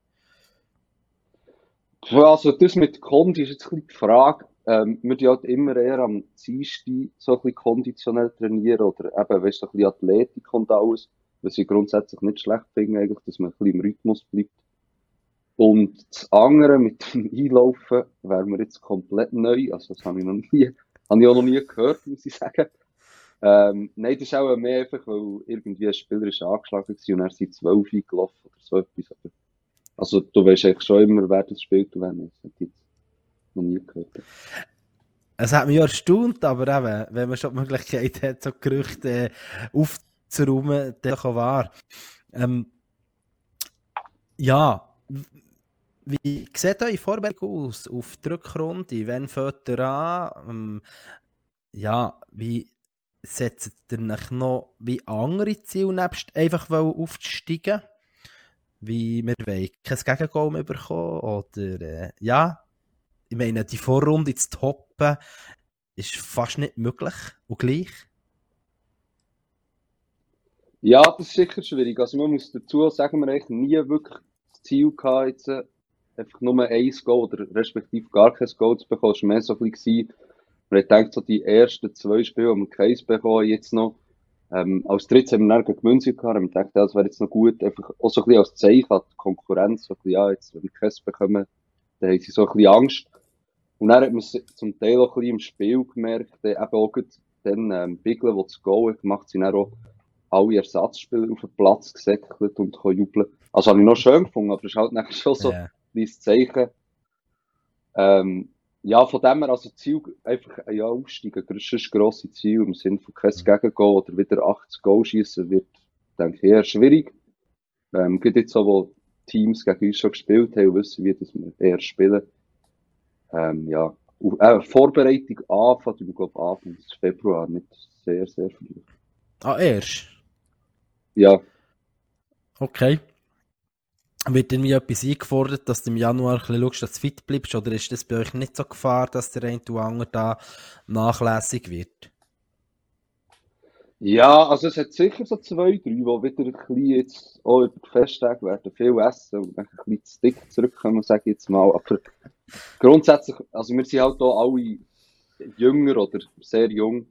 Also das mit Kondi ist jetzt die Frage. Ähm, wir die halt immer eher am Dienstag so ein bisschen konditionell trainieren oder eben, weißt du, ein bisschen Athletik und alles was ich grundsätzlich nicht schlecht finde, eigentlich, dass man ein bisschen im Rhythmus bleibt. Und das andere mit dem Einlaufen wäre mir jetzt komplett neu. Also, das habe ich noch nie, habe ich auch noch nie gehört, muss ich sagen. Ähm, nein, das ist auch mehr einfach, weil irgendwie ein Spieler ist angeschlagen war und er sind zwölf eingelaufen oder so etwas. Also, du weißt eigentlich schon immer, wer das spielt und wer nicht. Das habe ich noch nie gehört. Es hat mich ja erstaunt, aber eben, wenn man schon die Möglichkeit hat, so Gerüchte äh, auf aufzuräumen, der kann wahr. Ähm, ja, wie sieht eure Vorbereitung aus auf die Rückrunde? Wann fängt ihr an? Ähm, ja, wie setzt ihr euch noch wie andere Ziele nebst einfach aufzusteigen? Wie wir wollen kein Gegengoal mehr bekommen? Oder, äh, ja, ich meine, die Vorrunde zu toppen ist fast nicht möglich und gleich. Ja, das ist sicher schwierig. Also man muss dazu sagen, wir eigentlich nie wirklich das Ziel gehabt, jetzt äh, einfach nur ein Goal oder respektive gar kein Goal zu bekommen. Es war mehr so ein bisschen, man hat gedacht, so die ersten zwei Spiele haben wir keins bekommen, jetzt noch. Ähm, als drittes haben wir dann gegen München gehabt, haben gedacht, das wäre jetzt noch gut, einfach auch so ein bisschen als Zeichen an die Konkurrenz, so ein bisschen, ja, jetzt, wenn wir keins bekommen, dann haben sie so ein bisschen Angst. Und dann hat man zum Teil auch ein bisschen im Spiel gemerkt, eben auch dann, ähm, Bigler, der das Goal gemacht, sind dann auch alle Ersatzspieler auf den Platz gesäckelt und jubeln. Also habe ich noch schön gefunden, aber es ist halt nachher schon so yeah. ein Zeichen. Ähm, ja, von dem her, also Ziel, einfach, ja, aufsteigen, das ist ein grosses Ziel im Sinne von kein Gegengol oder wieder 80 Goal schießen wird, denke ich, eher schwierig. Ähm, gibt jetzt so, wo Teams gegen uns schon gespielt haben, wissen wie dass wir eher spielen. Ähm, ja, äh, Vorbereitung anfangen, ich glaube, Anfang Februar, nicht sehr, sehr früh. Ah, erst? Ja. Okay. Wird irgendwie etwas eingefordert, dass du im Januar ein bisschen schaust, dass du fit bleibst? Oder ist das bei euch nicht so Gefahr, dass der eine oder andere da nachlässig wird? Ja, also es hat sicher so zwei, drei, die wieder ein bisschen jetzt auch über die Festtage werden viel essen und dann ein bisschen zu dick zurückkommen, sage ich jetzt mal. Aber grundsätzlich, also wir sind halt hier alle jünger oder sehr jung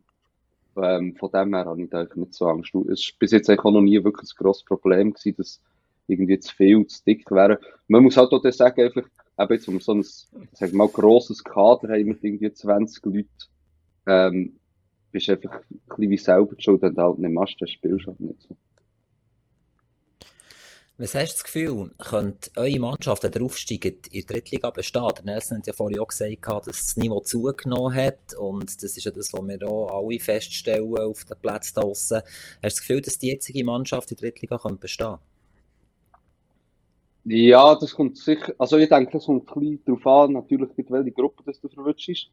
ähm, von dem her habe ich da nicht so Angst. Es war bis jetzt auch noch nie wirklich ein grosses Problem gewesen, dass irgendwie zu viel, zu dick wäre. Man muss halt auch sagen, einfach, eben jetzt, um so ein, sag mal, grosses Kader haben mit irgendwie 20 Leuten, ähm, bist einfach ein bisschen wie selber schon, wenn du halt nicht machst, dann spielst du halt nicht so. Was hast du das Gefühl, könnte eure Mannschaft, wenn ihr aufsteigt, in der Drittliga bestehen? Der Nelson hat ja vorhin auch gesagt, dass das Niveau zugenommen hat und das ist ja das, was wir auch alle feststellen auf den Plätzen draussen. Hast du das Gefühl, dass die jetzige Mannschaft in der Drittliga könnte bestehen Ja, das kommt sicher, also ich denke, es kommt ein bisschen darauf an, natürlich mit welcher Gruppe das du verwünschst.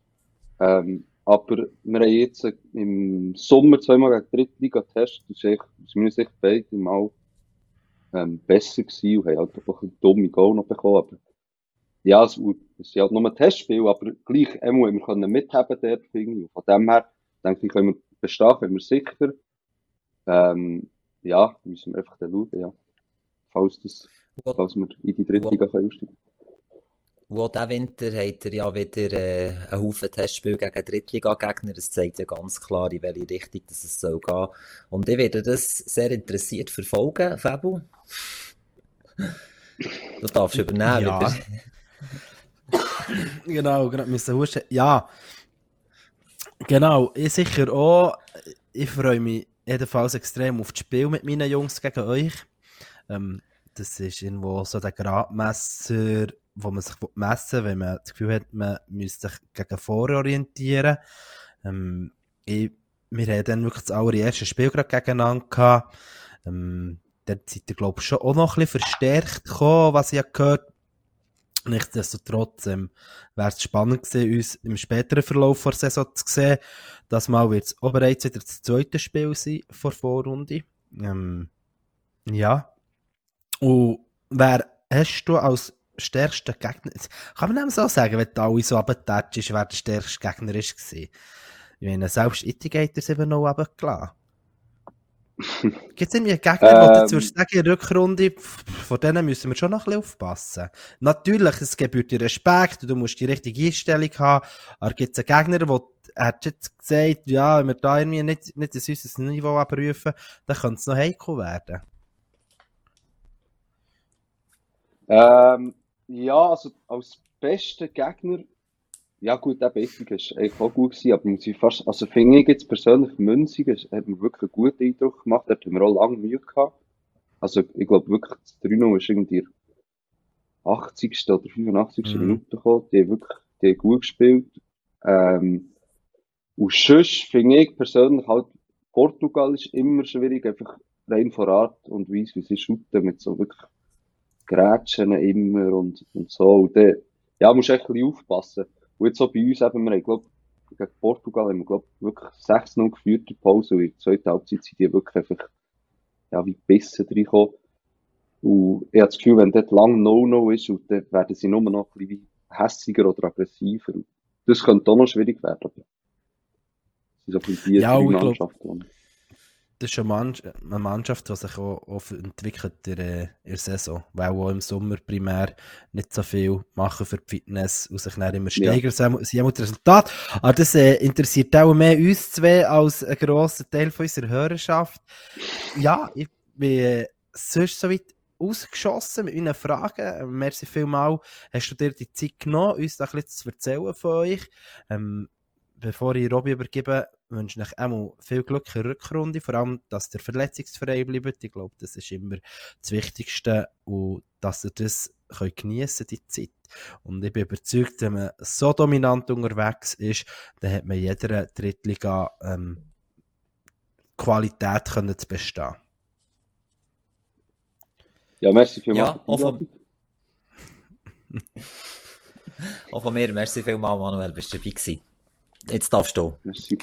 Ähm, aber wir haben jetzt im Sommer zweimal gegen die Drittliga getestet, das ist aus meiner Sicht beide mal ähm, besser gewesen und haben halt einfach ein dumme Goal noch bekommen. Aber ja, es, es sind halt nur ein Testspiel, aber gleich einmal wir können mithaben dort, finde ich. von dem her, denke ich, können wir bestehen, können wir sicher. Ähm, ja, müssen wir einfach dann schauen, ja. Falls, das, falls wir in die dritte Liga können aussteigen wo diesen Winter hat er ja wieder äh, einen Haufen Testspiele gegen Drittliga-Gegner. Das zeigt ja ganz klar, in welche Richtung das es soll gehen. Und ich werde das sehr interessiert verfolgen, Fabu. Du darfst übernehmen. Ja. genau, genau, müssen huschen. Ja, genau, ich sicher auch. Ich freue mich jedenfalls extrem auf das Spiel mit meinen Jungs gegen euch. Ähm, das ist irgendwo so der Gradmesser wo man sich messen will, wenn man das Gefühl hat, man müsste sich gegen vororientieren. Ähm, ich, wir haben dann wirklich das allererste Spiel gerade gegeneinander gehabt. Ähm, dort seid ihr, glaube ich, schon auch noch ein bisschen verstärkt gekommen, was ich gehört Nichtsdestotrotz ähm, wäre es spannend gewesen, uns im späteren Verlauf der Saison zu sehen. Das Mal wird es auch bereits wieder das zweite Spiel sein vor Vorrunde. Ähm, ja. Und wer hast du als stärkster Gegner, kann man eben so sagen, wenn du alle so runtertätschst, wer der stärkste Gegner ist gewesen? Ich meine, selbst Itigator 7 noch runtergelassen. Gibt es irgendwie einen Gegner, ähm, wo du würdest sagen, in der Rückrunde, von denen müssen wir schon noch ein bisschen aufpassen? Natürlich, es gebührt dir Respekt, du musst die richtige Einstellung haben, aber gibt es einen Gegner, der hat jetzt gesagt, ja, wenn wir da irgendwie nicht, nicht ein süßes Niveau abprüfen, dann könnte es noch heikel werden. Ähm, ja, also als bester Gegner ja gut, der Basic ist eigentlich auch gut gewesen, aber muss ich fast, also finde ich jetzt persönlich Münzigen, hat mir wirklich einen guten Eindruck gemacht, da hatten wir auch lange Mühe gehabt. Also ich glaube wirklich, das 3 ist irgendwie 80. oder 85. Mhm. Minute gekommen, die haben wirklich, die haben gut gespielt. Ähm, und sonst finde ich persönlich halt, Portugal ist immer schwierig, einfach rein vor Art und Weise, wie sie shooten, mit so wirklich Grätschen immer und, und so. Und dann, ja, musst echt ein bisschen aufpassen. Und jetzt auch bei uns eben, wir haben, glaub, gegen Portugal haben wir, glaub, wirklich 6-0 geführt in Pause und in der zweiten Halbzeit sind die wirklich einfach, ja, wie Bissen reingekommen. Und ich habe das Gefühl, wenn dort lang No-No ist, und dann werden sie nur noch ein bisschen hässiger oder aggressiver. Das könnte auch noch schwierig werden. Das sind so ein bisschen die ja, Mannschaften das ist eine, Mannschaft, die sich auch, auch entwickelt in der, Saison, weil auch im Sommer primär nicht so viel machen für die Fitness und sich dann immer steigern. Ja. Sie haben das Resultat. Aber das äh, interessiert auch mehr uns zwei als einen grossen Teil von unserer Hörerschaft. Ja, ich bin äh, sonst so weit ausgeschossen mit meinen Fragen. Merci vielmal. Hast du dir die Zeit genommen, uns da ein bisschen zu erzählen von euch? Ähm, bevor ich Robby übergebe, wünsche ich euch einmal viel Glück in der Rückrunde, vor allem, dass der verletzungsfrei bleibt. Ich glaube, das ist immer das Wichtigste und dass ihr das könnt geniessen die Zeit. Und ich bin überzeugt, wenn man so dominant unterwegs ist, dann hat man jeder Drittliga ähm, Qualität können zu bestehen. Ja, merci vielmals. Ja, auch von, auch von mir, merci vielmals, Manuel, bist du dabei gewesen. Jetzt darfst du. Merci.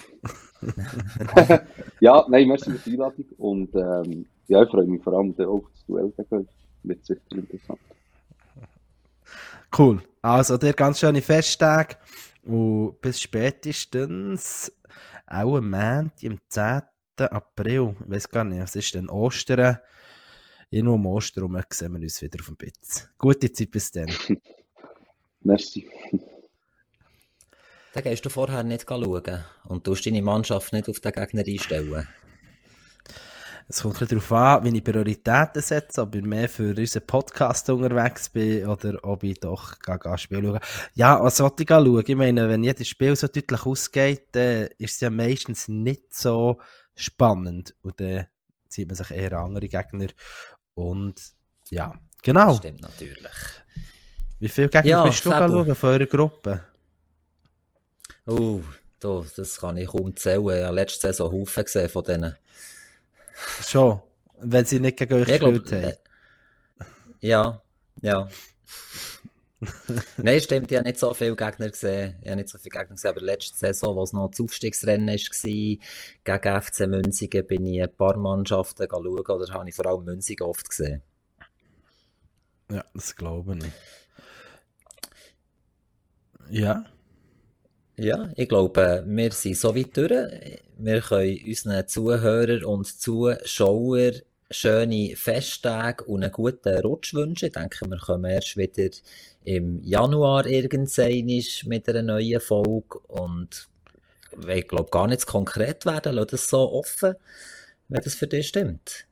ja, nein, merci für die Einladung und ähm, ja, ich freue mich vor allem auf das Duell gegen euch. Wird sicher interessant. Cool. Also, dir ganz schöne Festtage und bis spätestens auch am Montag, am 10. April, ich weiß gar nicht, was ist denn Ostern? Irgendwo am Ostern sehen wir uns wieder auf dem Bitz. Gute Zeit bis dann. Merci. Dann gehst du vorher nicht schauen und tust deine Mannschaft nicht auf den Gegner einstellen. Es kommt ein darauf an, wie ich Prioritäten setze, ob ich mehr für unseren Podcast unterwegs bin oder ob ich doch gar Spiel schaue. Ja, was sollte ich schauen? Ich meine, wenn jedes Spiel so deutlich ausgeht, dann ist es ja meistens nicht so spannend und dann zieht man sich eher andere Gegner und ja, genau. Das stimmt natürlich. Wie viele Gegner ja, bist du schauen von eurer Gruppe? Oh, da, das kann ich kaum zählen. Ich habe letzte Saison Haufen gesehen von denen. Schon, wenn sie nicht gegen euch gespielt haben. Äh, ja, ja. Nein, stimmt, ich habe nicht so viele Gegner gesehen. Ich habe nicht so viele Gegner gesehen, aber letzte Saison, wo es noch das Aufstiegsrennen war, gegen FC Münzigen, bin ich ein paar Mannschaften schauen, oder habe ich vor allem Münzigen oft gesehen. Ja, das glaube ich. Ja. Ja, ich glaube, wir sind so weit durch. Wir können unseren Zuhörern und Zuschauern schöne Festtage und einen guten Rutsch wünschen. Ich denke, wir kommen erst wieder im Januar irgendwann mit einer neuen Folge und ich glaube gar nicht konkret werden. Lass das so offen, wenn das für dich stimmt.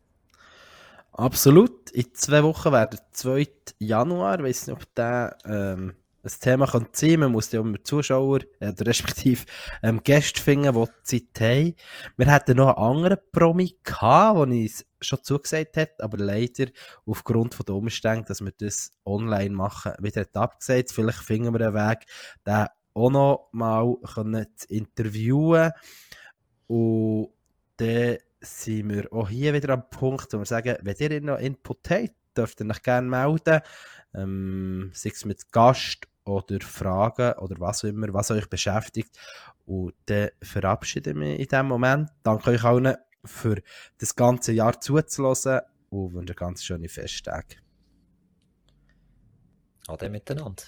Absolut. In zwei Wochen wäre der 2. Januar. Ich weiß nicht, ob der ähm, ein Thema kann sein Man muss ja immer Zuschauer, äh, respektive ähm, Gäste finden, die Zeit haben. Wir hatten noch einen anderen Promi der uns schon zugesagt hat, aber leider aufgrund der Umstände, dass wir das online machen, wieder abgesagt. Vielleicht finden wir einen Weg, den auch noch mal können zu interviewen. Und dann sind wir auch hier wieder am Punkt, wo wir sagen, wenn ihr noch Input habt, dürft ihr euch gerne melden. Ähm, sei es mit Gast oder Fragen oder was auch immer, was euch beschäftigt. Und dann verabschiede ich mich in diesem Moment. Danke euch allen für das ganze Jahr zuzulassen und wünsche ganz schöne Festtage. Ade miteinander.